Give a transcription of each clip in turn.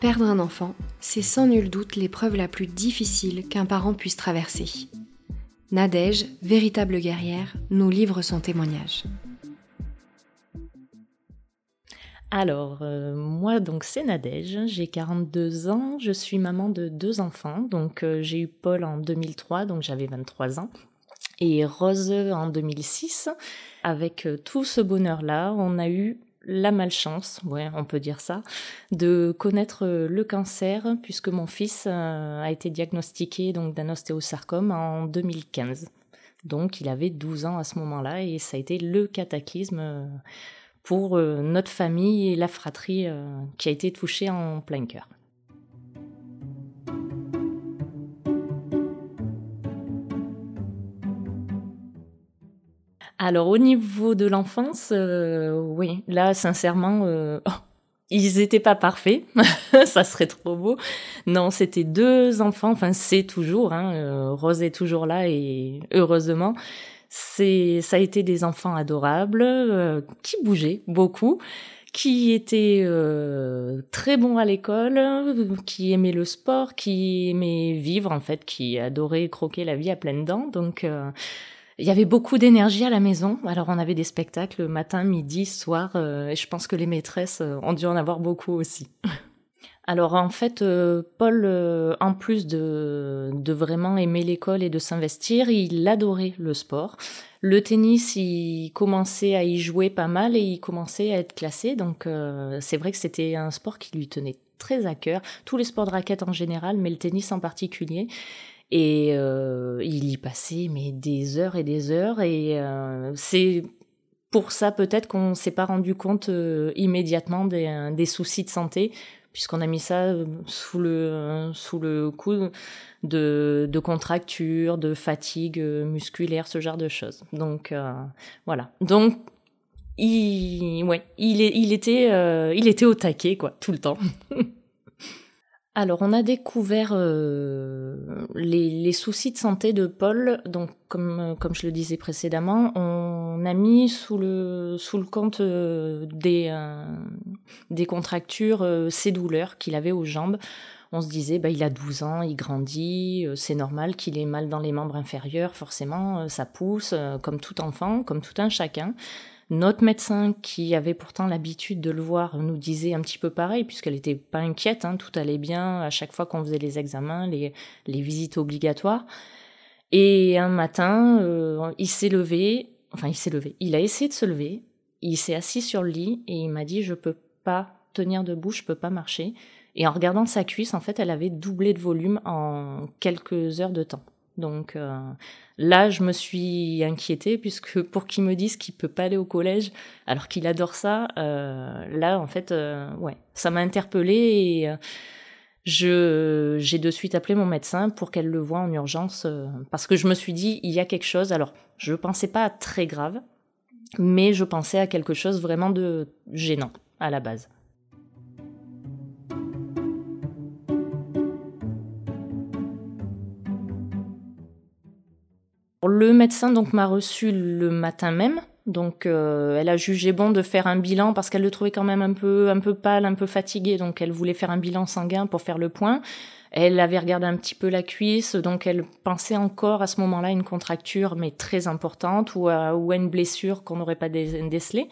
Perdre un enfant, c'est sans nul doute l'épreuve la plus difficile qu'un parent puisse traverser. Nadège, véritable guerrière, nous livre son témoignage. Alors, euh, moi, donc, c'est Nadège, j'ai 42 ans, je suis maman de deux enfants. Donc, euh, j'ai eu Paul en 2003, donc j'avais 23 ans, et Rose en 2006. Avec euh, tout ce bonheur-là, on a eu la malchance, on peut dire ça, de connaître le cancer, puisque mon fils a été diagnostiqué donc d'un ostéosarcome en 2015. Donc, il avait 12 ans à ce moment-là, et ça a été le cataclysme pour euh, notre famille et la fratrie euh, qui a été touchée en plein cœur. Alors au niveau de l'enfance, euh, oui, là sincèrement, oh, ils n'étaient pas parfaits, ça serait trop beau. Non, c'était deux enfants, enfin c'est toujours, hein, Rose est toujours là et heureusement. C'est, ça a été des enfants adorables euh, qui bougeaient beaucoup, qui étaient euh, très bons à l'école, qui aimaient le sport, qui aimaient vivre en fait, qui adoraient croquer la vie à pleines dents. Donc euh, il y avait beaucoup d'énergie à la maison. Alors on avait des spectacles matin, midi, soir, et je pense que les maîtresses ont dû en avoir beaucoup aussi. Alors en fait, euh, Paul, euh, en plus de, vraiment aimer l'école et de s'investir, il adorait le sport. Le tennis, il commençait à y jouer pas mal et il commençait à être classé. Donc euh, c'est vrai que c'était un sport qui lui tenait très à cœur. Tous les sports de raquette en général, mais le tennis en particulier. Et il y passait mais des heures et des heures. Et c'est pour ça peut-être qu'on s'est pas rendu compte immédiatement des, des soucis de santé puisqu'on a mis ça euh, sous le, euh, sous le coup de, de contractures, de fatigue euh, musculaire, ce genre de choses. Donc voilà. Donc il, ouais, il, il, était, il était au taquet, quoi, tout le temps. Alors, on a découvert euh, les, soucis de santé de Paul. Donc, comme, comme je le disais précédemment, on a mis sous le, sous le compte euh, des, euh, des contractures ces douleurs qu'il avait aux jambes. On se disait, bah, il a 12 ans, il grandit, c'est normal qu'il ait mal dans les membres inférieurs, forcément, ça pousse, comme tout enfant, comme tout un chacun. Notre médecin, qui avait pourtant l'habitude de le voir, nous disait un petit peu pareil, puisqu'elle n'était pas inquiète, hein, tout allait bien à chaque fois qu'on faisait les examens, les, visites obligatoires. Et un matin, euh, il s'est levé, enfin il s'est levé, il a essayé de se lever, il s'est assis sur le lit et il m'a dit je peux pas tenir debout, je peux pas marcher. Et en regardant sa cuisse, en fait, elle avait doublé de volume en quelques heures de temps. Donc euh, là, je me suis inquiétée puisque pour qu'il me dise qu'il peut pas aller au collège alors qu'il adore ça, euh, là en fait, euh, ouais, ça m'a interpellée et je j'ai de suite appelé mon médecin pour qu'elle le voie en urgence parce que je me suis dit il y a quelque chose. Alors je pensais pas à très grave, mais je pensais à quelque chose vraiment de gênant à la base. Le médecin donc m'a reçu le matin même. Donc euh, elle a jugé bon de faire un bilan parce qu'elle le trouvait quand même un peu un peu pâle, un peu fatigué, donc elle voulait faire un bilan sanguin pour faire le point. Elle avait regardé un petit peu la cuisse, donc elle pensait encore à ce moment-là une contracture mais très importante ou à, ou une blessure qu'on n'aurait pas décelée.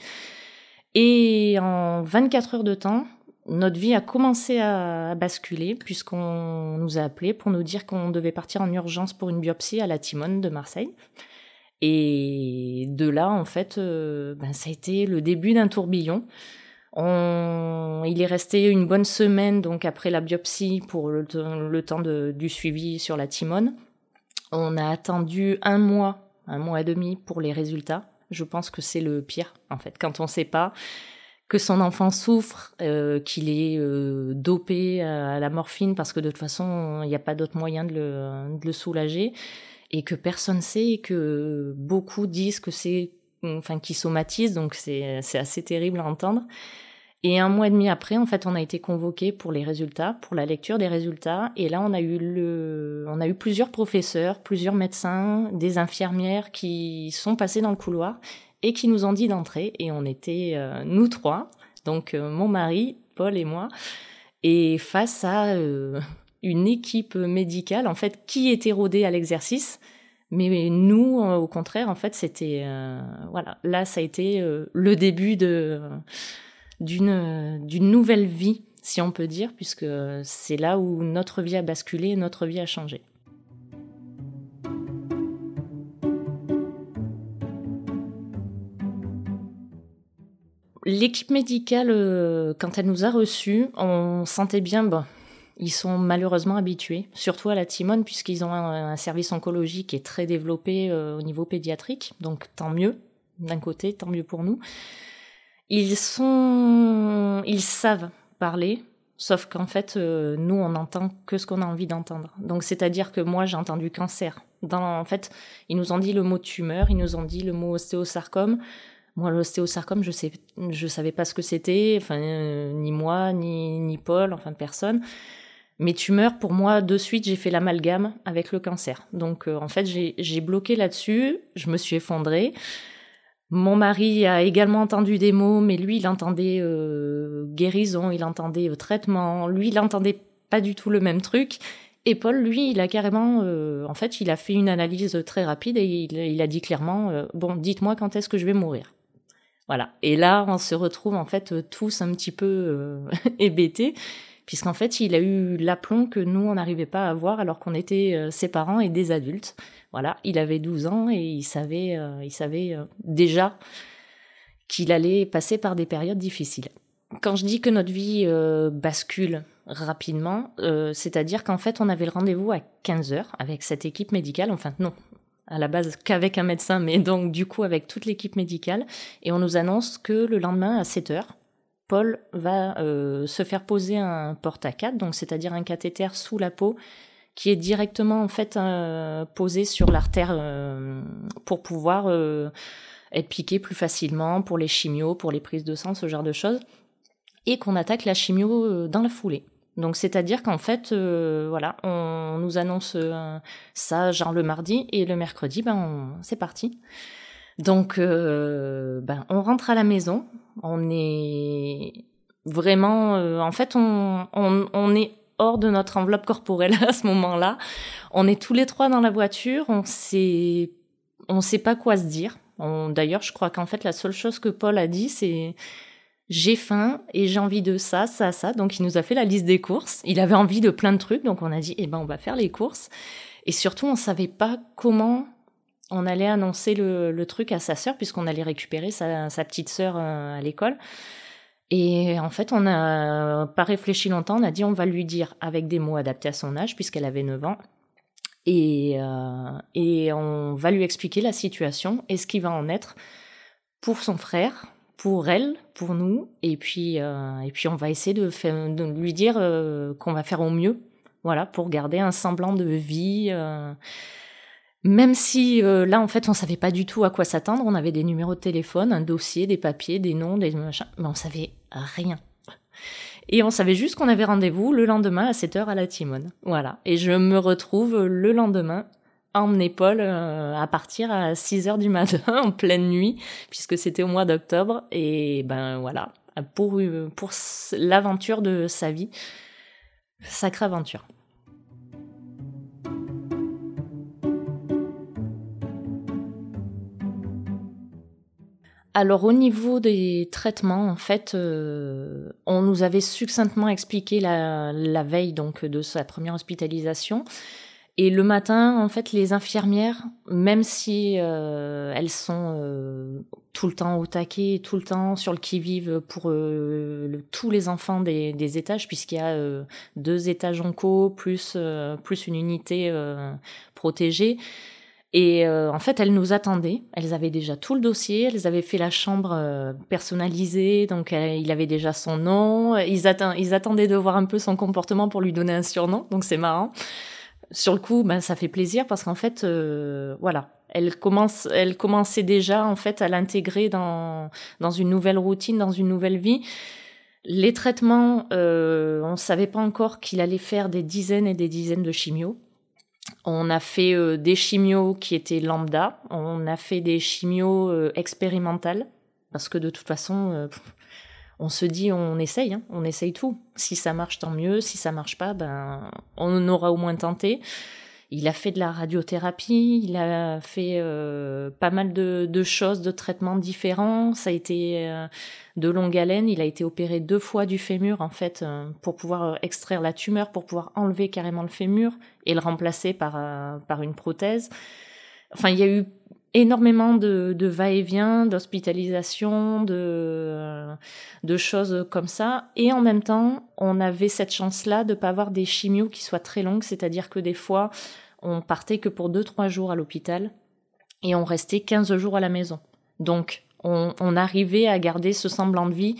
Et en 24 heures de temps, notre vie a commencé à basculer puisqu'on nous a appelés pour nous dire qu'on devait partir en urgence pour une biopsie à la Timone de Marseille. Et de là, en fait, euh, ben, ça a été le début d'un tourbillon. Il est resté une bonne semaine donc après la biopsie pour le, temps du suivi sur la Timone. On a attendu un mois, un mois et demi pour les résultats. Je pense que c'est le pire en fait quand on ne sait pas que son enfant souffre, euh, qu'il est euh, dopé à la morphine parce que de toute façon, il n'y a pas d'autre moyen de le, de le, soulager, et que personne sait, et que beaucoup disent que c'est, enfin, qu'il somatise, donc c'est assez terrible à entendre. Et un mois et demi après, en fait, on a été convoqué pour les résultats, pour la lecture des résultats. Et là, on a eu le, on a eu plusieurs professeurs, plusieurs médecins, des infirmières qui sont passés dans le couloir et qui nous ont dit d'entrer. Et on était euh, nous trois, donc euh, mon mari, Paul et moi, et face à euh, une équipe médicale, en fait, qui était rodée à l'exercice. Mais nous, au contraire, en fait, c'était, voilà, là, ça a été le début d'une nouvelle vie, si on peut dire, puisque c'est là où notre vie a basculé, notre vie a changé. L'équipe médicale, euh, quand elle nous a reçus, on sentait bien, bon, ils sont malheureusement habitués, surtout à la Timone, puisqu'ils ont un, service oncologique qui est très développé euh, au niveau pédiatrique, donc tant mieux, d'un côté, tant mieux pour nous. Ils sont, ils savent parler, sauf qu'en fait, euh, nous, on n'entend que ce qu'on a envie d'entendre. Donc, c'est-à-dire que moi, j'ai entendu cancer. En fait, ils nous ont dit le mot tumeur, ils nous ont dit le mot ostéosarcome. Moi, l'ostéosarcome, je sais, je savais pas ce que c'était, enfin, euh, ni moi, ni, ni Paul, enfin, personne. Mais tumeurs, pour moi, de suite, j'ai fait l'amalgame avec le cancer. Donc, euh, en fait, j'ai bloqué là-dessus, je me suis effondrée. Mon mari a également entendu des mots, mais lui, il entendait euh, guérison, il entendait euh, traitement. Lui, il entendait pas du tout le même truc. Et Paul, lui, il a carrément, euh, en fait, il a fait une analyse très rapide et il, a dit clairement, bon, dites-moi quand est-ce que je vais mourir. Voilà. Et là, on se retrouve en fait tous un petit peu hébétés, puisqu'en fait, il a eu l'aplomb que nous, on n'arrivait pas à avoir alors qu'on était ses parents et des adultes. Voilà, il avait 12 ans et il savait, euh, il savait euh, déjà qu'il allait passer par des périodes difficiles. Quand je dis que notre vie euh, bascule rapidement, c'est-à-dire qu'en fait, on avait le rendez-vous à 15 heures avec cette équipe médicale, enfin non, à la base qu'avec un médecin, mais donc du coup avec toute l'équipe médicale, et on nous annonce que le lendemain à 7 heures, Paul va se faire poser un porte à 4, donc c'est-à-dire un cathéter sous la peau qui est directement en fait euh, posé sur l'artère euh, pour pouvoir euh, être piqué plus facilement pour les chimios, pour les prises de sang, ce genre de choses, et qu'on attaque la chimio dans la foulée. Donc c'est-à-dire qu'en fait, voilà, on nous annonce ça genre le mardi et le mercredi, ben c'est parti. Donc ben on rentre à la maison, on est vraiment, en fait, on, on, on est hors de notre enveloppe corporelle à ce moment-là. On est tous les trois dans la voiture, on sait, on sait pas quoi se dire. D'ailleurs, je crois qu'en fait, la seule chose que Paul a dit, c'est j'ai faim et j'ai envie de ça, ça, ça. Donc, il nous a fait la liste des courses. Il avait envie de plein de trucs, donc on a dit, eh ben, on va faire les courses. Et surtout, on savait pas comment on allait annoncer le, truc à sa sœur, puisqu'on allait récupérer sa, sa petite sœur euh, à l'école. Et en fait, on n'a pas réfléchi longtemps, on a dit on va lui dire avec des mots adaptés à son âge, puisqu'elle avait 9 ans. Et, euh, et on va lui expliquer la situation et ce qui va en être pour son frère, pour elle, pour nous. Et puis, euh, et puis on va essayer de, faire, de lui dire euh, qu'on va faire au mieux, voilà, pour garder un semblant de vie. Même si euh, là, en fait, on savait pas du tout à quoi s'attendre. On avait des numéros de téléphone, un dossier, des papiers, des noms, des machins, mais on savait rien. Et on savait juste qu'on avait rendez-vous le lendemain à 7h à la Timone. Voilà. Et je me retrouve le lendemain emmener Paul euh, à partir à 6h du matin en pleine nuit, puisque c'était au mois d'octobre. Et ben voilà, pour, pour l'aventure de sa vie. Sacrée aventure. Alors au niveau des traitements, en fait, euh, on nous avait succinctement expliqué la, veille donc de sa première hospitalisation. Et le matin, en fait, les infirmières, même si euh, elles sont euh, tout le temps au taquet, tout le temps sur le qui-vive pour tous les enfants des, étages, puisqu'il y a deux étages en co plus plus une unité protégée, Et euh, en fait, elles nous attendaient. Elles avaient déjà tout le dossier. Elles avaient fait la chambre euh, personnalisée. Donc, il avait déjà son nom. Ils, ils, attendaient de voir un peu son comportement pour lui donner un surnom. Donc, c'est marrant. Sur le coup, ben, ça fait plaisir parce qu'en fait, euh, voilà. Elle, commence, elle commençait déjà, en fait, à l'intégrer dans, dans une nouvelle routine, dans une nouvelle vie. Les traitements, on ne savait pas encore qu'il allait faire des dizaines et des dizaines de chimios. On a fait euh, des chimios qui étaient lambda, on a fait des chimios euh, expérimentales, parce que de toute façon, euh, on se dit on essaye, hein, on essaye tout. Si ça marche, tant mieux. Si ça marche pas, ben on aura au moins tenté. Il a fait de la radiothérapie, il a fait euh, pas mal de, choses, de traitements différents. Ça a été euh, de longue haleine. Il a été opéré deux fois du fémur en fait euh, pour pouvoir extraire la tumeur, pour pouvoir enlever carrément le fémur et le remplacer par par une prothèse. Enfin, il y a eu énormément de, va-et-vient, d'hospitalisation, de, de choses comme ça. Et en même temps, on avait cette chance-là de ne pas avoir des chimios qui soient très longues, c'est-à-dire que des fois, on partait que pour 2-3 jours à l'hôpital et on restait 15 jours à la maison. Donc, on, arrivait à garder ce semblant de vie.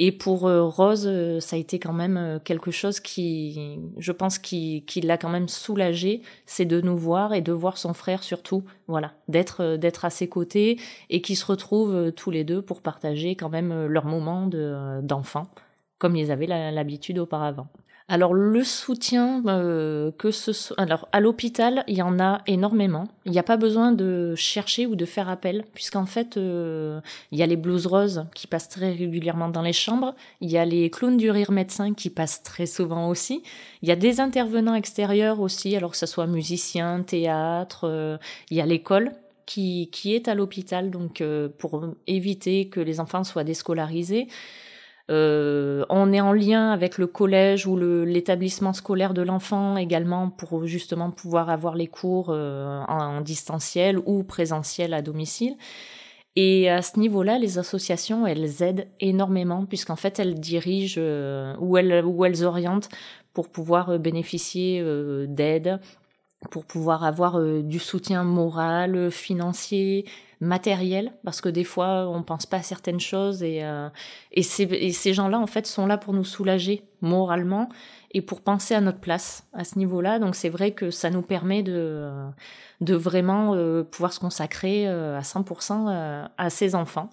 Et pour euh, Rose, euh, ça a été quand même euh, quelque chose qui, je pense, qui, l'a quand même soulagé, c'est de nous voir et de voir son frère surtout, voilà, d'être d'être à ses côtés et qu'ils se retrouvent tous les deux pour partager quand même leur moment d'enfant, comme ils avaient l'habitude auparavant. Alors le soutien euh, que ce alors à l'hôpital il y en a énormément. Il n'y a pas besoin de chercher ou de faire appel puisqu'en fait euh, il y a les blues roses qui passent très régulièrement dans les chambres. Il y a les clowns du rire médecin qui passent très souvent aussi. Il y a des intervenants extérieurs aussi alors que ce soit musiciens, théâtre. Euh, il y a l'école qui qui est à l'hôpital donc pour éviter que les enfants soient déscolarisés. Euh, on est en lien avec le collège ou l'établissement scolaire de l'enfant également pour justement pouvoir avoir les cours euh, en, distanciel ou présentiel à domicile. Et à ce niveau-là, les associations, elles aident énormément puisqu'en fait, elles dirigent euh, ou, elles, ou elles orientent pour pouvoir bénéficier d'aide, pour pouvoir avoir du soutien moral, financier, matériel parce que des fois on pense pas à certaines choses et, euh, et, ces, gens-là en fait sont là pour nous soulager moralement et pour penser à notre place à ce niveau-là. Donc c'est vrai que ça nous permet de, de vraiment euh, pouvoir se consacrer euh, à 100% à ces enfants.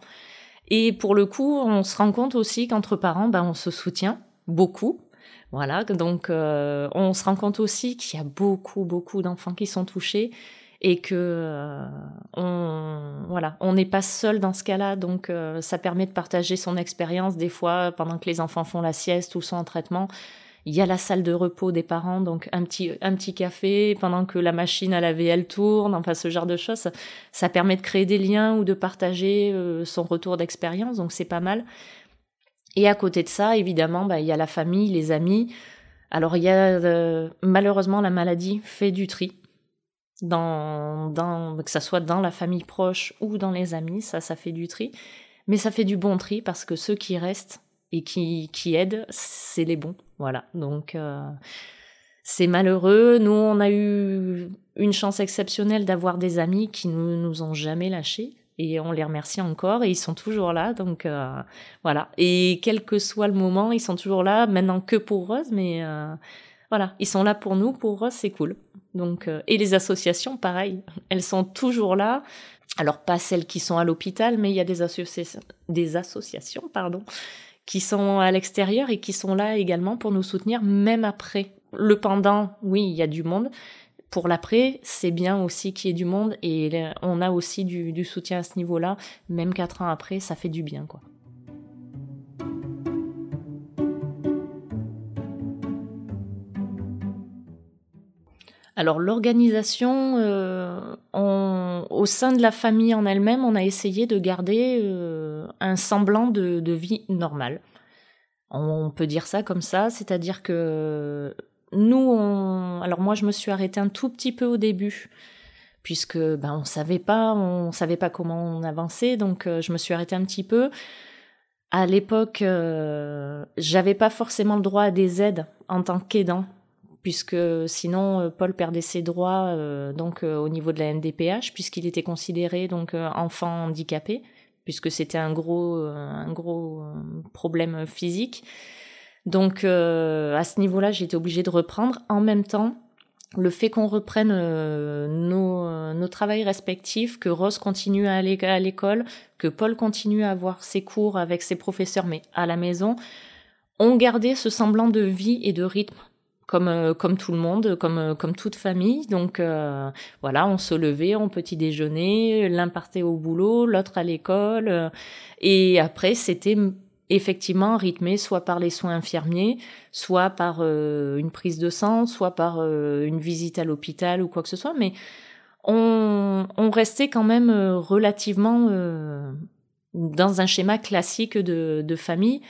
Et pour le coup on se rend compte aussi qu'entre parents ben, on se soutient beaucoup voilà donc on se rend compte aussi qu'il y a beaucoup beaucoup d'enfants qui sont touchés et que euh, on voilà on n'est pas seul dans ce cas-là. Donc euh, ça permet de partager son expérience. Des fois pendant que les enfants font la sieste ou sont en traitement il y a la salle de repos des parents. Donc un petit un petit café pendant que la machine à laver elle tourne enfin ce genre de choses. Ça, permet de créer des liens ou de partager euh, son retour d'expérience. Donc c'est pas mal et à côté de ça évidemment bah, il y a la famille les amis alors il y a malheureusement la maladie fait du tri dans, dans, que ça soit dans la famille proche ou dans les amis, ça, ça fait du tri. Mais ça fait du bon tri parce que ceux qui restent et qui, qui aident, c'est les bons. Voilà. Donc, euh, c'est malheureux. Nous, on a eu une chance exceptionnelle d'avoir des amis qui nous, nous ont jamais lâchés. Et on les remercie encore et ils sont toujours là. Donc, euh, voilà. Et quel que soit le moment, ils sont toujours là. Maintenant que pour Rose, mais euh, voilà. Ils sont là pour nous. Pour Rose, c'est cool. Donc, euh, et les associations, pareil, elles sont toujours là. Alors pas celles qui sont à l'hôpital, mais il y a des, associations, des associations pardon, qui sont à l'extérieur et qui sont là également pour nous soutenir, même après. Le pendant, oui, il y a du monde. Pour l'après, c'est bien aussi qu'il y ait du monde et on a aussi du, soutien à ce niveau-là. Même quatre ans après, ça fait du bien, quoi. Alors l'organisation, euh, au sein de la famille en elle-même, on a essayé de garder euh, un semblant de, vie normale. On peut dire ça comme ça, c'est-à-dire que nous, alors moi je me suis arrêtée un tout petit peu au début, puisque ben on savait pas, on savait pas comment on avançait, donc euh, je me suis arrêtée un petit peu. À l'époque, j'avais pas forcément le droit à des aides en tant qu'aidant puisque sinon Paul perdait ses droits donc au niveau de la NDPH puisqu'il était considéré donc enfant handicapé puisque c'était un gros un gros problème physique. Donc à ce niveau-là, j'étais obligée de reprendre en même temps le fait qu'on reprenne euh, nos, euh, nos travails respectifs, que Rose continue à aller à l'école, que Paul continue à avoir ses cours avec ses professeurs, mais à la maison, on gardait ce semblant de vie et de rythme. Comme, euh, comme tout le monde, comme, comme toute famille. Donc voilà, on se levait, on petit déjeuner, l'un partait au boulot, l'autre à l'école. et après, c'était effectivement rythmé soit par les soins infirmiers, soit par euh, une prise de sang, soit par euh, une visite à l'hôpital ou quoi que ce soit, mais on, restait quand même euh, relativement dans un schéma classique de, de, famille.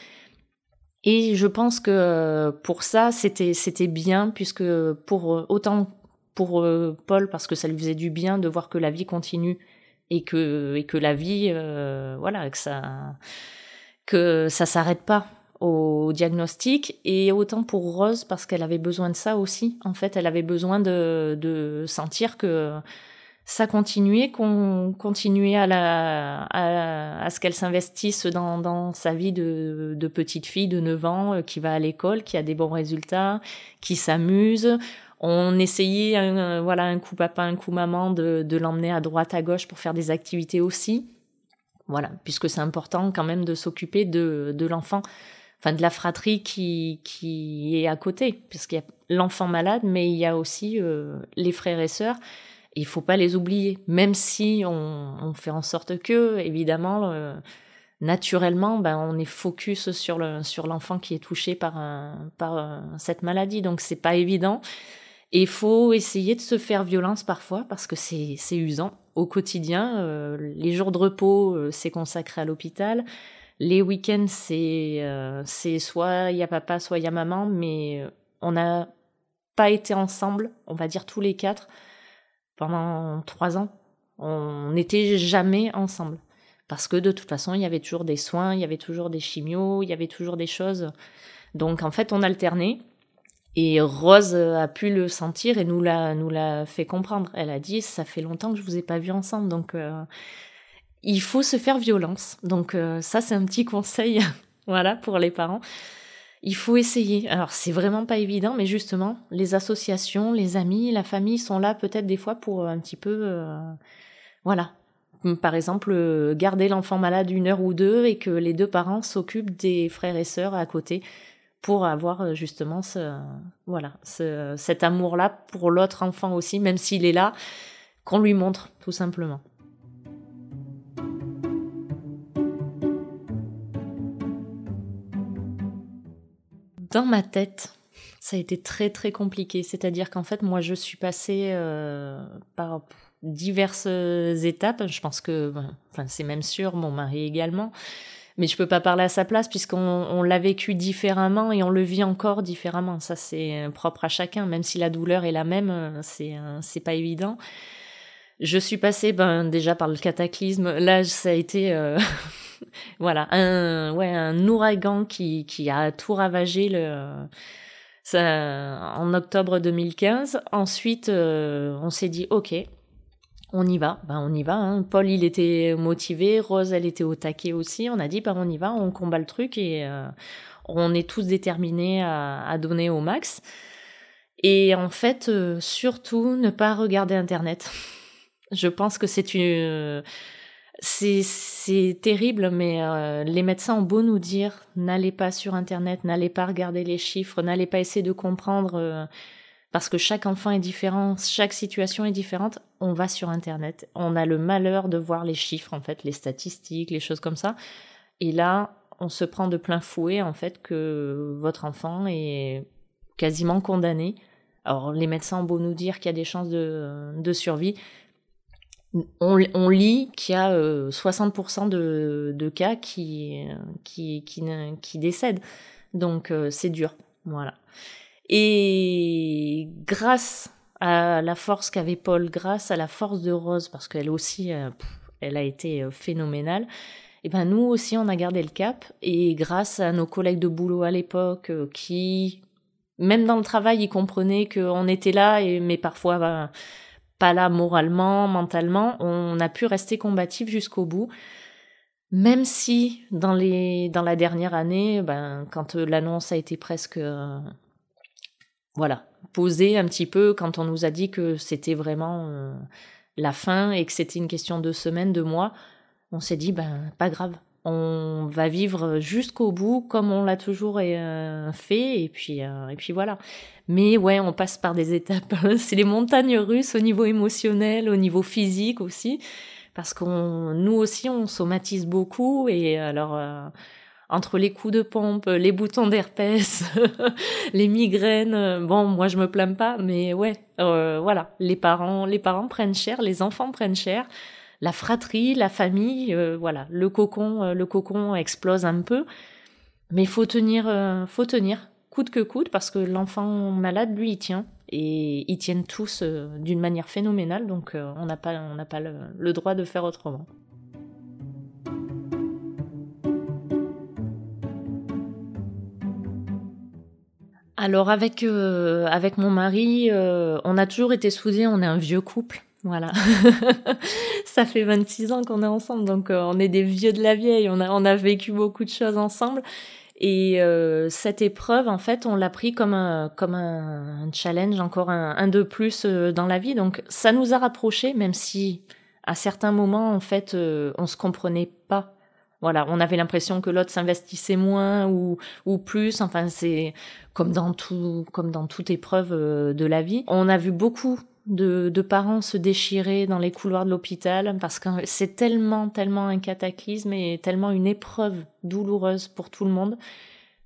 Et je pense que pour ça, c'était c'était bien puisque pour autant pour Paul parce que ça lui faisait du bien de voir que la vie continue et que et que la vie voilà que ça que ça s'arrête pas au diagnostic et autant pour Rose parce qu'elle avait besoin de ça aussi. En fait, elle avait besoin de, de sentir que ça continuait, qu'on continuait à, la, à, ce qu'elle s'investisse dans, dans sa vie de, de petite fille de 9 ans euh, qui va à l'école, qui a des bons résultats, qui s'amuse. On essayait, un, voilà, un coup papa, un coup maman, de, de l'emmener à droite, à gauche pour faire des activités aussi. Voilà, puisque c'est important quand même de s'occuper de, de l'enfant, enfin de la fratrie qui, qui est à côté, puisqu'il y a l'enfant malade, mais il y a aussi euh, les frères et sœurs. Il faut pas les oublier, même si on, fait en sorte que, évidemment, euh, naturellement, ben, on est focus sur le sur l'enfant qui est touché par par cette maladie. Donc c'est pas évident. Et il faut essayer de se faire violence parfois parce que c'est usant au quotidien. Euh, les jours de repos, euh, c'est consacré à l'hôpital. Les week-ends, c'est euh, soit il y a papa, soit il y a maman, mais on n'a pas été ensemble, on va dire tous les quatre, pendant trois ans. On n'était jamais ensemble. Parce que de toute façon, il y avait toujours des soins, il y avait toujours des chimios, il y avait toujours des choses. Donc en fait, on alternait. Et Rose a pu le sentir et nous l'a nous l'a fait comprendre. Elle a dit ça fait longtemps que je vous ai pas vu ensemble, donc euh, il faut se faire violence. Donc euh, ça c'est un petit conseil, voilà pour les parents. Il faut essayer. Alors c'est vraiment pas évident, mais justement les associations, les amis, la famille sont là peut-être des fois pour un petit peu, euh, voilà. Par exemple, garder l'enfant malade une heure ou deux et que les deux parents s'occupent des frères et sœurs à côté pour avoir euh, justement ce, voilà, ce, cet amour-là pour l'autre enfant aussi, même s'il est là, qu'on lui montre tout simplement. Dans ma tête, ça a été très très compliqué. C'est-à-dire qu'en fait, moi, je suis passée euh, par diverses étapes. Je pense que, enfin, c'est même sûr, mon mari également mais je peux pas parler à sa place puisqu'on on, l'a vécu différemment et on le vit encore différemment. Ça, c'est propre à chacun, même si la douleur est la même, c'est c'est pas évident. Je suis passée ben déjà par le cataclysme. Là, ça a été euh, voilà un ouais un ouragan qui qui a tout ravagé le ça, en octobre 2015. Ensuite, euh, on s'est dit ok, on y va, ben on y va. Hein. Paul, il était motivé, Rose, elle était au taquet aussi. On a dit, ben on y va, on combat le truc et euh, on est tous déterminés à, donner au max. Et en fait, euh, surtout, ne pas regarder Internet. Je pense que c'est une... C'est terrible, mais euh, les médecins ont beau nous dire n'allez pas sur Internet, n'allez pas regarder les chiffres, n'allez pas essayer de comprendre parce que chaque enfant est différent, chaque situation est différente, on va sur Internet. On a le malheur de voir les chiffres, en fait, les statistiques, les choses comme ça. Et là, on se prend de plein fouet, en fait, que votre enfant est quasiment condamné. Alors, les médecins ont beau nous dire qu'il y a des chances de, survie. On, lit qu'il y a 60% euh, de, cas qui, qui, qui décèdent. Donc, euh, c'est dur. Voilà. Et grâce à la force qu'avait Paul, grâce à la force de Rose, parce qu'elle aussi, euh, elle a été euh, phénoménale, et eh ben nous aussi on a gardé le cap et grâce à nos collègues de boulot à l'époque euh, qui même dans le travail, il comprenait qu'on était là, et, mais parfois ben, pas là moralement, mentalement. On a pu rester combatif jusqu'au bout. Même si dans, les, dans la dernière année, ben, quand l'annonce a été presque voilà, posée un petit peu, quand on nous a dit que c'était vraiment euh, la fin et que c'était une question de semaines, de mois, on s'est dit, ben pas grave, on va vivre jusqu'au bout comme on l'a toujours fait et puis et puis voilà. Mais ouais, on passe par des étapes. C'est les montagnes russes au niveau émotionnel, au niveau physique aussi parce qu'on nous aussi on somatise beaucoup et alors euh, entre les coups de pompe, les boutons d'herpès, les migraines, bon moi je me plains pas mais ouais euh, voilà, les parents les parents prennent cher, les enfants prennent cher, la fratrie, la famille, euh, voilà, le cocon le cocon explose un peu. Mais faut tenir faut tenir coûte que coûte parce que l'enfant malade lui il tient. Et ils tiennent tous euh, d'une manière phénoménale, donc euh, on n'a pas, on n'a pas le, droit de faire autrement. Alors avec euh, avec mon mari, on a toujours été soudés, on est un vieux couple. Voilà. ça fait 26 ans qu'on est ensemble, donc on est des vieux de la vieille, on a, on a vécu beaucoup de choses ensemble. Et euh, cette épreuve, en fait, on l'a pris comme un, comme un, challenge, encore un, un, de plus euh, dans la vie. Donc, ça nous a rapprochés, même si à certains moments, en fait, euh, on se comprenait pas. Voilà, on avait l'impression que l'autre s'investissait moins ou, ou plus. Enfin, c'est comme dans tout, comme dans toute épreuve euh, de la vie. On a vu beaucoup de, parents se déchirer dans les couloirs de l'hôpital parce que c'est tellement, tellement un cataclysme et tellement une épreuve douloureuse pour tout le monde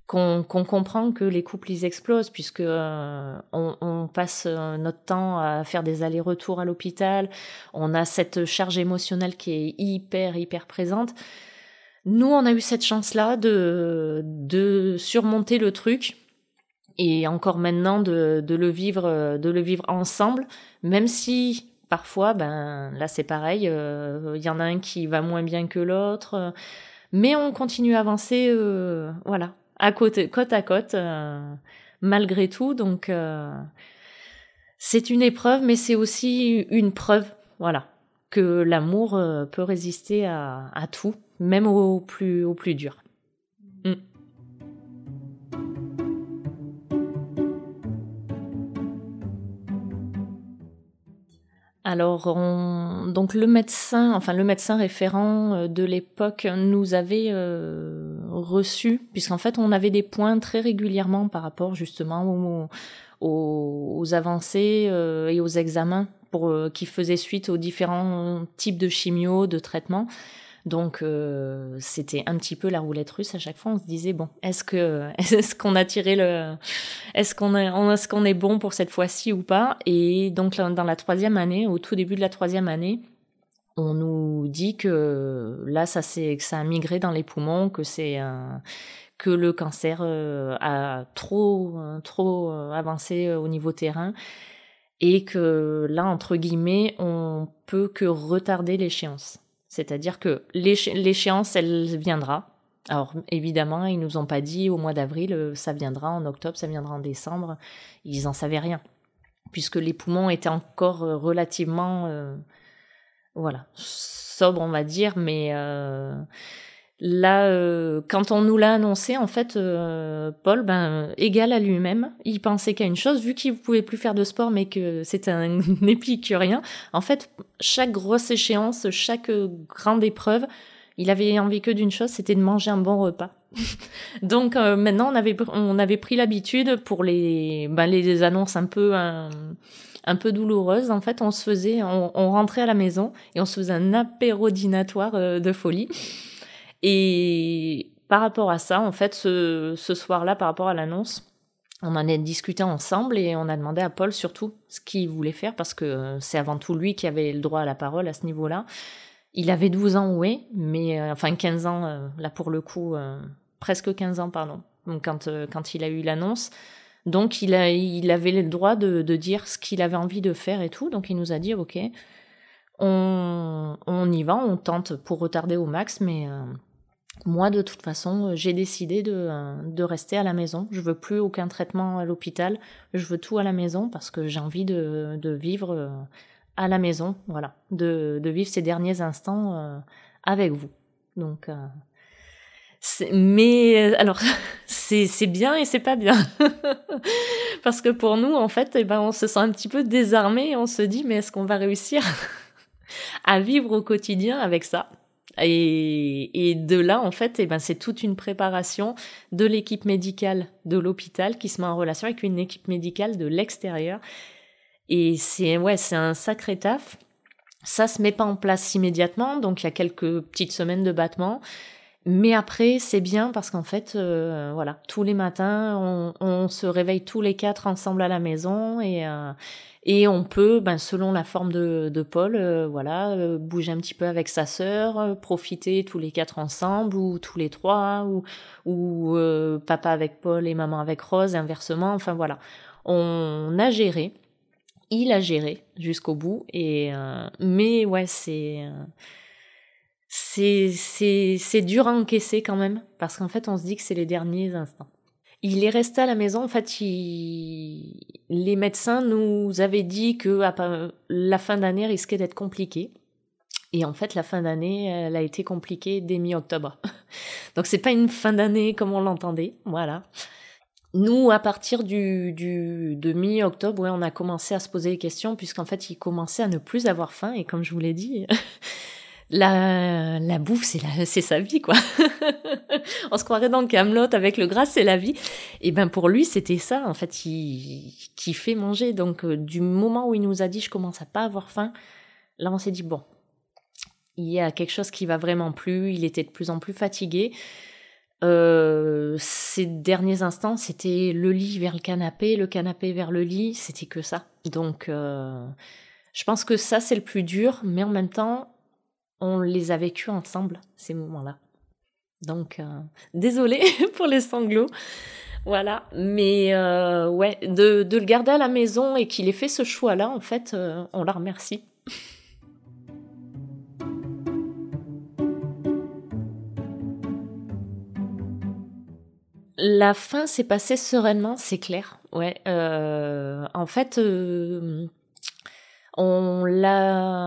qu'on comprend que les couples ils explosent puisque euh, on, passe euh, notre temps à faire des allers-retours à l'hôpital, on a cette charge émotionnelle qui est hyper hyper présente. Nous, on a eu cette chance-là de, de surmonter le truc et encore maintenant de, de, le vivre de le vivre ensemble même si parfois ben là c'est pareil euh, il y en a un qui va moins bien que l'autre mais on continue à avancer euh, voilà à côté côte à côte euh, malgré tout. Donc c'est une épreuve mais c'est aussi une preuve voilà que l'amour peut résister à, à, tout même au plus au plus dur mm. Alors, donc le médecin, enfin le médecin référent euh, de l'époque nous avait euh, reçus, puisqu'en fait on avait des points très régulièrement par rapport justement aux, avancées euh, et aux examens pour qui faisaient suite aux différents types de chimio, de traitements. Donc euh, c'était un petit peu la roulette russe à chaque fois. On se disait bon, est-ce que est-ce qu'on a tiré le, est-ce qu'on est, est-ce qu'on est bon pour cette fois-ci ou pas? Et donc dans la troisième année, au tout début de la troisième année, on nous dit que là ça c'est que ça a migré dans les poumons, que c'est que le cancer euh, a trop trop avancé au niveau terrain et que là entre guillemets on peut que retarder l'échéance. C'est-à-dire que l'échéance, elle viendra. Alors évidemment, ils nous ont pas dit au mois d'avril, euh, ça viendra en octobre, ça viendra en décembre. Ils en savaient rien, puisque les poumons étaient encore euh, relativement, euh, voilà, sobres, on va dire, mais Là, euh, quand on nous l'a annoncé, en fait, euh, Paul, ben, égal à lui-même, il pensait qu'à une chose, vu qu'il ne pouvait plus faire de sport, mais que c'était un épicurien. En fait, chaque grosse échéance, chaque grande épreuve, il avait envie que d'une chose, c'était de manger un bon repas. Donc euh, maintenant, on avait on avait pris l'habitude pour les ben, les annonces un peu un, peu douloureuses. En fait, on se faisait, on, on, rentrait à la maison et on se faisait un apéro dînatoire de folie. Et par rapport à ça, en fait, ce, ce soir-là, par rapport à l'annonce, on en a discuté ensemble et on a demandé à Paul surtout ce qu'il voulait faire parce que c'est avant tout lui qui avait le droit à la parole à ce niveau-là. Il avait 12 ans, oui, mais euh, enfin 15 ans, euh, là pour le coup, euh, presque 15 ans, pardon, donc quand, quand il a eu l'annonce. Donc il, a, il avait le droit de, de dire ce qu'il avait envie de faire et tout. Donc il nous a dit, ok, on, on y va, on tente pour retarder au max, mais moi, de toute façon, j'ai décidé de, de, rester à la maison. Je veux plus aucun traitement à l'hôpital. Je veux tout à la maison parce que j'ai envie de, de, vivre à la maison, voilà, de, de vivre ces derniers instants avec vous. Donc, mais alors, c'est bien et c'est pas bien. Parce que pour nous, en fait, eh ben, on se sent un petit peu désarmé on se dit, mais est-ce qu'on va réussir à vivre au quotidien avec ça? Et, de là, en fait, eh ben, c'est toute une préparation de l'équipe médicale de l'hôpital qui se met en relation avec une équipe médicale de l'extérieur. Et c'est ouais, c'est un sacré taf. Ça se met pas en place immédiatement, donc il y a quelques petites semaines de battement. Mais après, c'est bien parce qu'en fait, euh, voilà, tous les matins, on, on, se réveille tous les quatre ensemble à la maison et euh, et on peut, ben, selon la forme de, de Paul, euh, voilà, bouger un petit peu avec sa sœur, profiter tous les quatre ensemble ou tous les trois ou ou papa avec Paul et maman avec Rose, inversement. Enfin voilà, on a géré, il a géré jusqu'au bout et mais ouais, c'est c'est, dur à encaisser quand même, parce qu'en fait, on se dit que c'est les derniers instants. Il est resté à la maison, en fait, les médecins nous avaient dit que la fin d'année risquait d'être compliquée. Et en fait, la fin d'année, elle a été compliquée dès mi-octobre. Donc, c'est pas une fin d'année comme on l'entendait, voilà. Nous, à partir du, du de mi-octobre, on a commencé à se poser des questions, puisqu'en fait, il commençait à ne plus avoir faim, et comme je vous l'ai dit, la, la bouffe, c'est la, c'est sa vie, quoi. On se croirait dans le Camelot avec le gras, c'est la vie. Et ben pour lui, c'était ça. En fait, il, fait manger. Donc euh, du moment où il nous a dit, je commence à pas avoir faim, là on s'est dit bon, il y a quelque chose qui va vraiment plus. Il était de plus en plus fatigué. Euh, ces derniers instants, c'était le lit vers le canapé, le canapé vers le lit, c'était que ça. Donc, euh, je pense que ça, c'est le plus dur, mais en même temps, on les a vécus ensemble, ces moments-là. Donc, euh, désolée pour les sanglots. Voilà, mais euh, ouais, de, le garder à la maison et qu'il ait fait ce choix-là, en fait, euh, on la remercie. La fin s'est passée sereinement, c'est clair. Ouais, en fait, on l'a,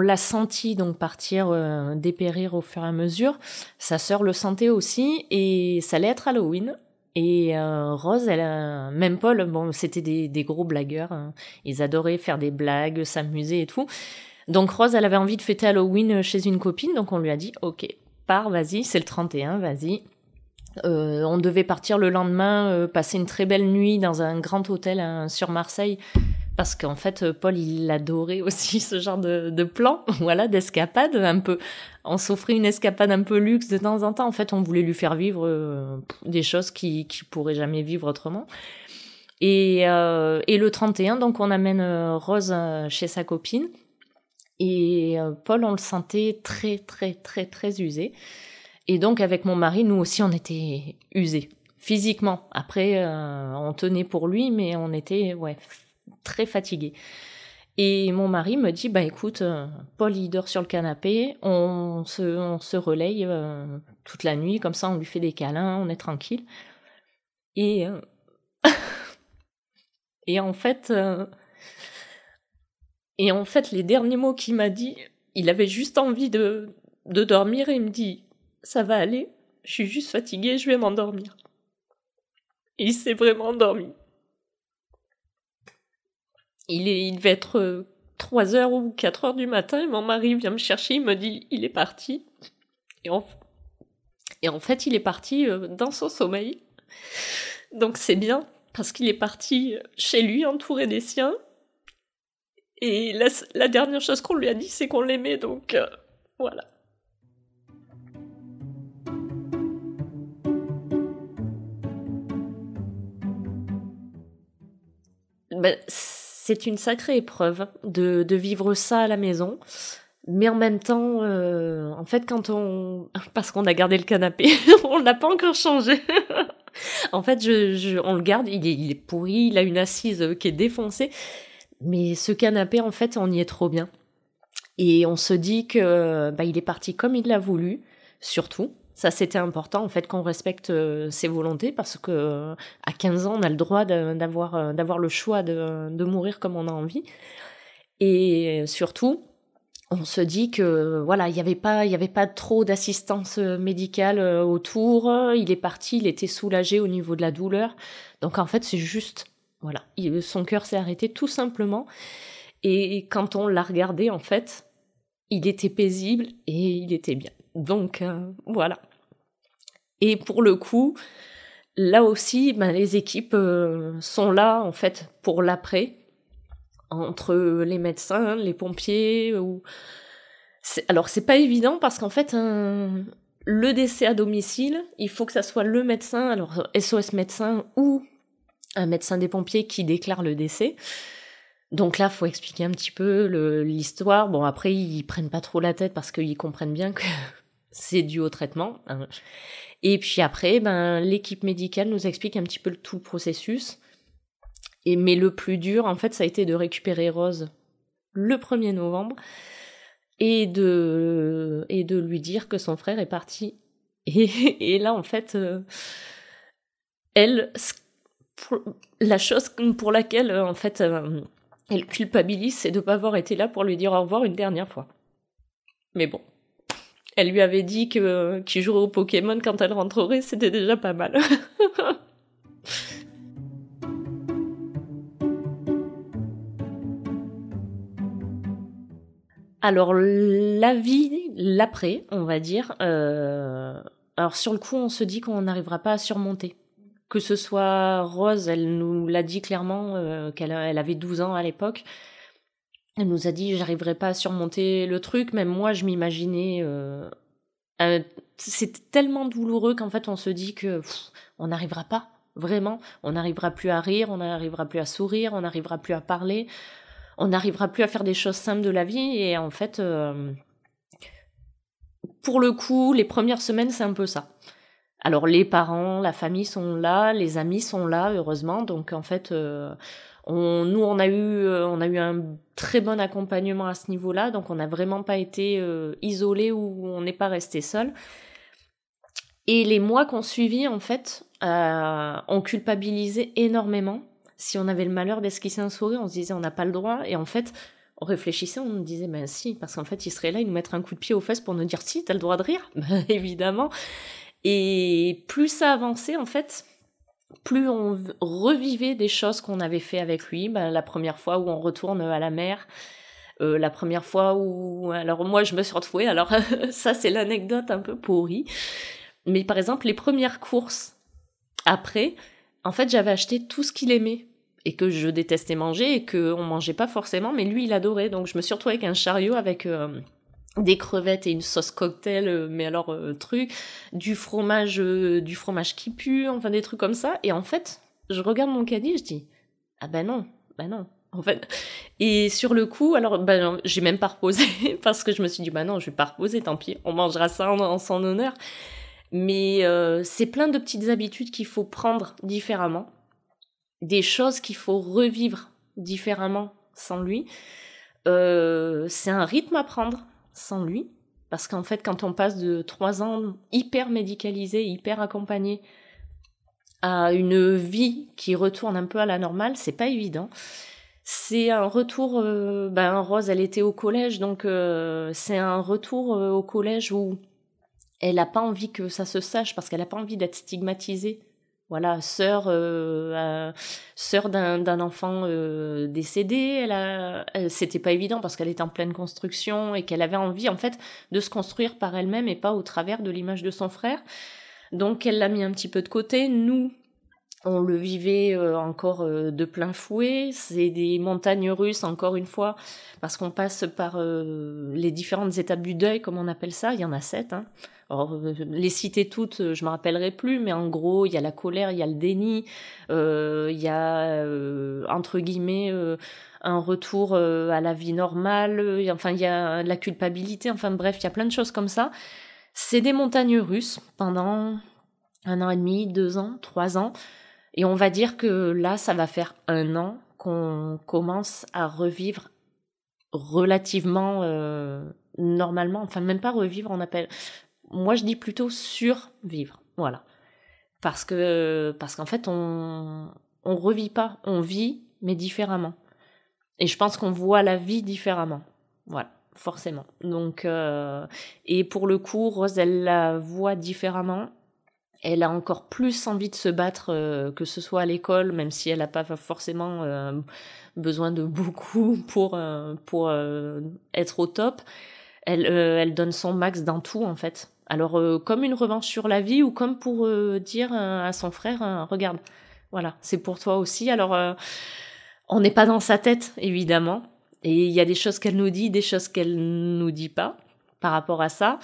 on l'a senti donc partir, euh, dépérir au fur et à mesure. Sa sœur le sentait aussi et ça allait être Halloween. Et euh, Rose, elle, même Paul, bon, c'était des, gros blagueurs. Hein. Ils adoraient faire des blagues, s'amuser et tout. Donc Rose, elle avait envie de fêter Halloween chez une copine, donc on lui a dit, ok, pars, vas-y, c'est le 31, vas-y. Euh, on devait partir le lendemain, passer une très belle nuit dans un grand hôtel hein, sur Marseille parce qu'en fait Paul il adorait aussi ce genre de, plan voilà d'escapade un peu. On s'offrait une escapade un peu luxe de temps en temps. En fait on voulait lui faire vivre euh, des choses qui qui pourrait jamais vivre autrement. Et euh, et le 31 donc on amène euh, Rose chez sa copine. Et Paul on le sentait très très très très usé. Et donc avec mon mari nous aussi on était usés. Physiquement. Après on tenait pour lui mais on était ouais très fatiguée. Et mon mari me dit, bah écoute, euh, Paul il dort sur le canapé, on se, on se relaye euh, toute la nuit, comme ça on lui fait des câlins, on est tranquille. Et, euh, et en fait, et en fait, les derniers mots qu'il m'a dit, il avait juste envie de, de dormir et il me dit, ça va aller, je suis juste fatiguée, je vais m'endormir. Il s'est vraiment endormi. Il, est, il devait être 3 euh, ou 4 heures du matin et mon mari vient me chercher, il me dit il est parti. Et en, et en fait, il est parti euh, dans son sommeil. Donc c'est bien parce qu'il est parti chez lui entouré des siens. Et la, la dernière chose qu'on lui a dit, c'est qu'on l'aimait, donc euh, voilà. Ben, c'est une sacrée épreuve de, de, vivre ça à la maison. Mais en même temps, euh, en fait, quand on... Parce qu'on a gardé le canapé, on l'a pas encore changé. en fait, je, je, on le garde, il est, il est pourri, il a une assise qui est défoncée. Mais ce canapé, en fait, on y est trop bien. Et on se dit que bah, il est parti comme il l'a voulu, surtout. Ça, c'était important, en fait, qu'on respecte ses volontés, parce que à 15 ans, on a le droit d'avoir, d'avoir le choix de, de mourir comme on a envie. Et surtout, on se dit que voilà, il n'y avait pas, il y avait pas trop d'assistance euh, médicale euh, autour. Il est parti, il était soulagé au niveau de la douleur. Donc en fait, c'est juste, voilà, son cœur s'est arrêté tout simplement. Et quand on l'a regardé, en fait, il était paisible et il était bien. Donc euh, voilà. Et pour le coup, là aussi, ben, les équipes sont là en fait pour l'après entre les médecins, les pompiers. Ou... Alors, c'est pas évident parce qu'en fait, le décès à domicile, il faut que ça soit le médecin, alors SOS médecin ou un médecin des pompiers qui déclare le décès. Donc là, faut expliquer un petit peu l'histoire. Bon, après, ils prennent pas trop la tête parce qu'ils comprennent bien que c'est dû au traitement. Et puis après, ben, l'équipe médicale nous explique un petit peu tout le processus. Et, mais le plus dur, en fait, ça a été de récupérer Rose le 1er novembre et de, et de lui dire que son frère est parti. Et, et là, en fait, euh, elle, la chose pour laquelle, en fait, euh, elle culpabilise, c'est de ne pas avoir été là pour lui dire au revoir une dernière fois. Mais bon, elle lui avait dit que qu'il jouerait au Pokémon quand elle rentrerait, c'était déjà pas mal. Alors la vie, l'après, on va dire. Euh, alors sur le coup, on se dit qu'on n'arrivera pas à surmonter. Que ce soit Rose, elle nous l'a dit clairement euh, qu'elle elle avait 12 ans à l'époque. Elle nous a dit j'arriverai pas à surmonter le truc. Même moi, je m'imaginais. Euh, C'était tellement douloureux qu'en fait, on se dit que on n'arrivera pas. Vraiment, on n'arrivera plus à rire, on n'arrivera plus à sourire, on n'arrivera plus à parler on n'arrivera plus à faire des choses simples de la vie. Et en fait, euh, pour le coup, les premières semaines, c'est un peu ça. Alors les parents, la famille sont là, les amis sont là, heureusement. Donc en fait, euh, on, nous, on a, eu, euh, on a eu un très bon accompagnement à ce niveau-là. Donc on n'a vraiment pas été isolés ou on n'est pas resté seul. Et les mois qu'on suivit, en fait, ont culpabilisé énormément si on avait le malheur d'esquisser un sourire, on se disait on n'a pas le droit. Et en fait, on réfléchissait, on nous disait ben si, parce qu'en fait, il serait là, il nous mettrait un coup de pied aux fesses pour nous dire si, t'as le droit de rire, ben, évidemment. Et plus ça avançait, en fait, plus on revivait des choses qu'on avait fait avec lui. Ben, la première fois où on retourne à la mer, euh, la première fois où, alors moi je me suis retrouvée, alors ça c'est l'anecdote un peu pourrie, mais par exemple les premières courses après, en fait j'avais acheté tout ce qu'il aimait et que je détestais manger et qu'on mangeait pas forcément, mais lui il adorait. Donc je me suis retrouvée avec un chariot avec euh, des crevettes et une sauce cocktail, euh, mais alors euh, truc, du fromage, du fromage qui pue, enfin des trucs comme ça. Et en fait, je regarde mon caddie, je dis ah ben non, ben non. En fait, et sur le coup, alors ben j'ai même pas reposé parce que je me suis dit bah non, je vais pas reposer, tant pis, on mangera ça en, en son honneur. Mais c'est plein de petites habitudes qu'il faut prendre différemment des choses qu'il faut revivre différemment sans lui. Euh, c'est un rythme à prendre sans lui. Parce qu'en fait, quand on passe de trois ans hyper médicalisé, hyper accompagné, à une vie qui retourne un peu à la normale, c'est pas évident. C'est un retour, euh, ben Rose, elle était au collège, donc euh, c'est un retour au collège où elle n'a pas envie que ça se sache parce qu'elle n'a pas envie d'être stigmatisée voilà, sœur, euh, sœur d'un enfant euh, décédé. Elle a, c'était pas évident parce qu'elle était en pleine construction et qu'elle avait envie en fait de se construire par elle-même et pas au travers de l'image de son frère. Donc elle l'a mis un petit peu de côté. Nous, on le vivait euh, encore euh, de plein fouet. C'est des montagnes russes, encore une fois, parce qu'on passe par euh, les différentes étapes du deuil, comme on appelle ça. Il y en a sept. Hein. Les citer toutes, je me rappellerai plus, mais en gros, il y a la colère, il y a le déni, il y a, entre guillemets, un retour à la vie normale, enfin, il y a la culpabilité, enfin bref, il y a plein de choses comme ça. C'est des montagnes russes pendant un an et demi, deux ans, trois ans. Et on va dire que là, ça va faire un an qu'on commence à revivre relativement euh, normalement, enfin même pas revivre, on appelle moi je dis plutôt survivre. Voilà. Parce que parce qu'en fait on on revit pas, on vit mais différemment. Et je pense qu'on voit la vie différemment. Voilà, forcément. Donc euh, et pour le coup, Rose elle la voit différemment. Elle a encore plus envie de se battre euh, que ce soit à l'école, même si elle n'a pas forcément euh, besoin de beaucoup pour pour être au top. Elle elle donne son max dans tout en fait. Alors comme une revanche sur la vie ou comme pour dire à son frère regarde voilà, c'est pour toi aussi. Alors, euh, on n'est pas dans sa tête, évidemment. Et il y a des choses qu'elle nous dit, des choses qu'elle nous dit pas par rapport à ça.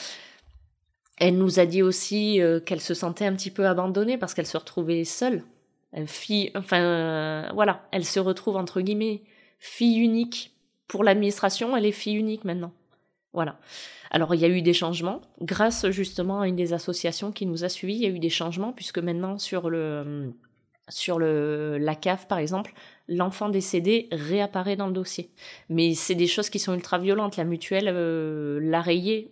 Elle nous a dit aussi euh, qu'elle se sentait un petit peu abandonnée parce qu'elle se retrouvait seule. Elle fille, enfin, euh, voilà, elle se retrouve entre guillemets fille unique. Pour l'administration, elle est fille unique maintenant. Voilà. Alors il y a eu des changements grâce justement à une des associations qui nous a suivis. Il y a eu des changements puisque maintenant sur le sur le, la CAF, par exemple, l'enfant décédé réapparaît dans le dossier. Mais c'est des choses qui sont ultra violentes. La mutuelle euh, l'a rayé.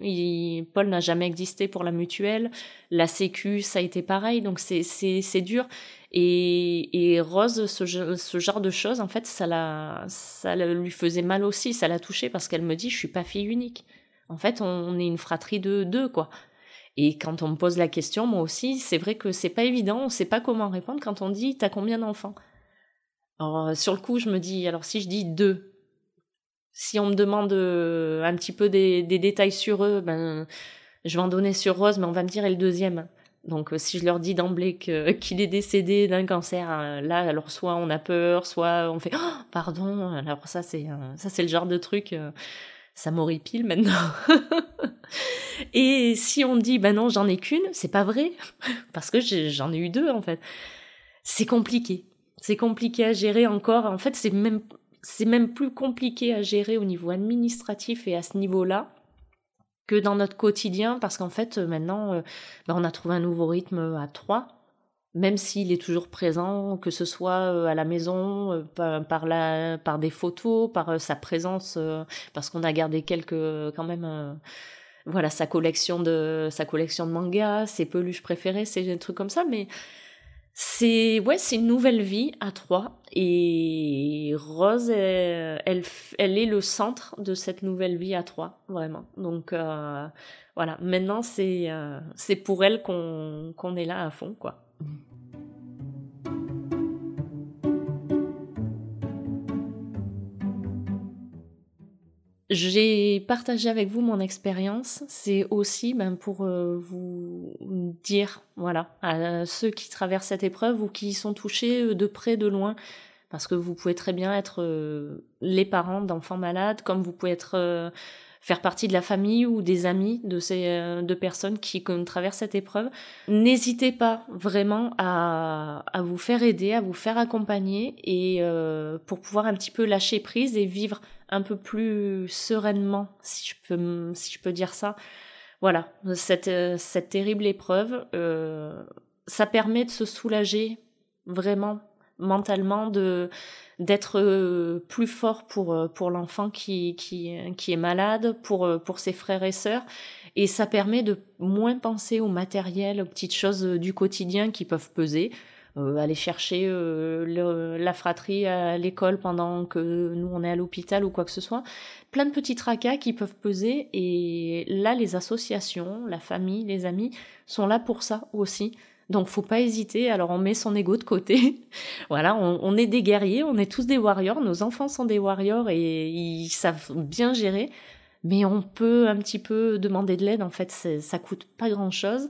Paul n'a jamais existé pour la mutuelle. La Sécu, ça a été pareil. Donc c'est, dur. Et, et Rose, ce, ce, genre de choses, en fait, ça, la, ça lui faisait mal aussi. Ça l'a touchée parce qu'elle me dit, je suis pas fille unique. En fait, on est une fratrie de deux, quoi. Et quand on me pose la question, moi aussi, c'est vrai que c'est pas évident, on sait pas comment répondre quand on dit t'as combien d'enfants? Alors euh, sur le coup, je me dis alors si je dis deux, si on me demande euh, un petit peu des, détails sur eux, ben je vais en donner sur Rose, mais on va me dire et le deuxième. Donc euh, si je leur dis d'emblée qu'il est décédé d'un cancer, là alors soit on a peur, soit on fait oh, pardon. Alors ça c'est le genre de truc ça m'horripile maintenant. et si on dit, ben non, j'en ai qu'une, c'est pas vrai, parce que j'en ai eu deux en fait. C'est compliqué. C'est compliqué à gérer encore. En fait, c'est même, c'est même plus compliqué à gérer au niveau administratif et à ce niveau-là que dans notre quotidien, parce qu'en fait, maintenant, euh, ben on a trouvé un nouveau rythme à trois même s'il est toujours présent, que ce soit euh, à la maison, euh, par, la, par des photos, par euh, sa présence, parce qu'on a gardé quelques, quand même, voilà, sa collection de, sa collection de mangas, ses peluches préférées, c'est des trucs comme ça, mais c'est, ouais, c'est une nouvelle vie à trois, et Rose, elle, elle, est le centre de cette nouvelle vie à trois, vraiment. Donc, voilà, maintenant c'est, c'est pour elle qu'on, qu'on est là à fond, quoi. J'ai partagé avec vous mon expérience. C'est aussi ben, pour euh, vous dire, voilà, à ceux qui traversent cette épreuve ou qui sont touchés euh, de près, de loin, parce que vous pouvez très bien être euh, les parents d'enfants malades, comme vous pouvez être faire partie de la famille ou des amis de ces euh, deux personnes qui traversent cette épreuve. N'hésitez pas vraiment à, à, vous faire aider, à vous faire accompagner et euh, pour pouvoir un petit peu lâcher prise et vivre un peu plus sereinement, si je peux, si je peux dire ça. Voilà, cette, euh, cette terrible épreuve, euh, ça permet de se soulager vraiment mentalement de d'être euh, plus fort pour euh, pour l'enfant qui qui qui est malade pour euh, pour ses frères et sœurs. Et ça permet de moins penser au matériel aux petites choses du quotidien qui peuvent peser. Aller chercher la fratrie à l'école pendant que nous on est à l'hôpital ou quoi que ce soit. Plein de petits tracas qui peuvent peser. Et là les associations la famille les amis sont là pour ça aussi donc faut pas hésiter. Alors on met son ego de côté. voilà, on, est des guerriers, on est tous des warriors. Nos enfants sont des warriors et ils savent bien gérer. Mais on peut un petit peu demander de l'aide. En fait, ça coûte pas grand chose.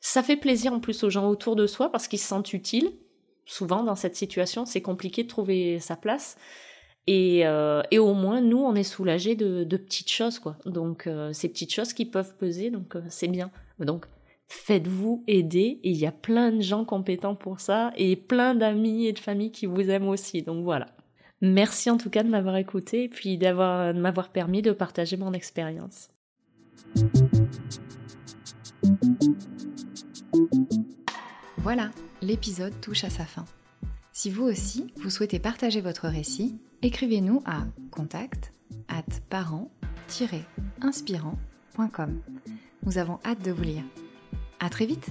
Ça fait plaisir en plus aux gens autour de soi parce qu'ils se sentent utiles. Souvent dans cette situation, c'est compliqué de trouver sa place. Et, euh, au moins, nous, on est soulagés de, de petites choses, quoi. Donc, euh, ces petites choses qui peuvent peser, donc euh, c'est bien. Donc, faites-vous aider et il y a plein de gens compétents pour ça et plein d'amis et de familles qui vous aiment aussi. Donc voilà. Merci en tout cas de m'avoir écouté et puis d'avoir de m'avoir permis de partager mon expérience. Voilà, l'épisode touche à sa fin. Si vous aussi, vous souhaitez partager votre récit, écrivez-nous à contact at parent-inspirant.com. Nous avons hâte de vous lire. À très vite.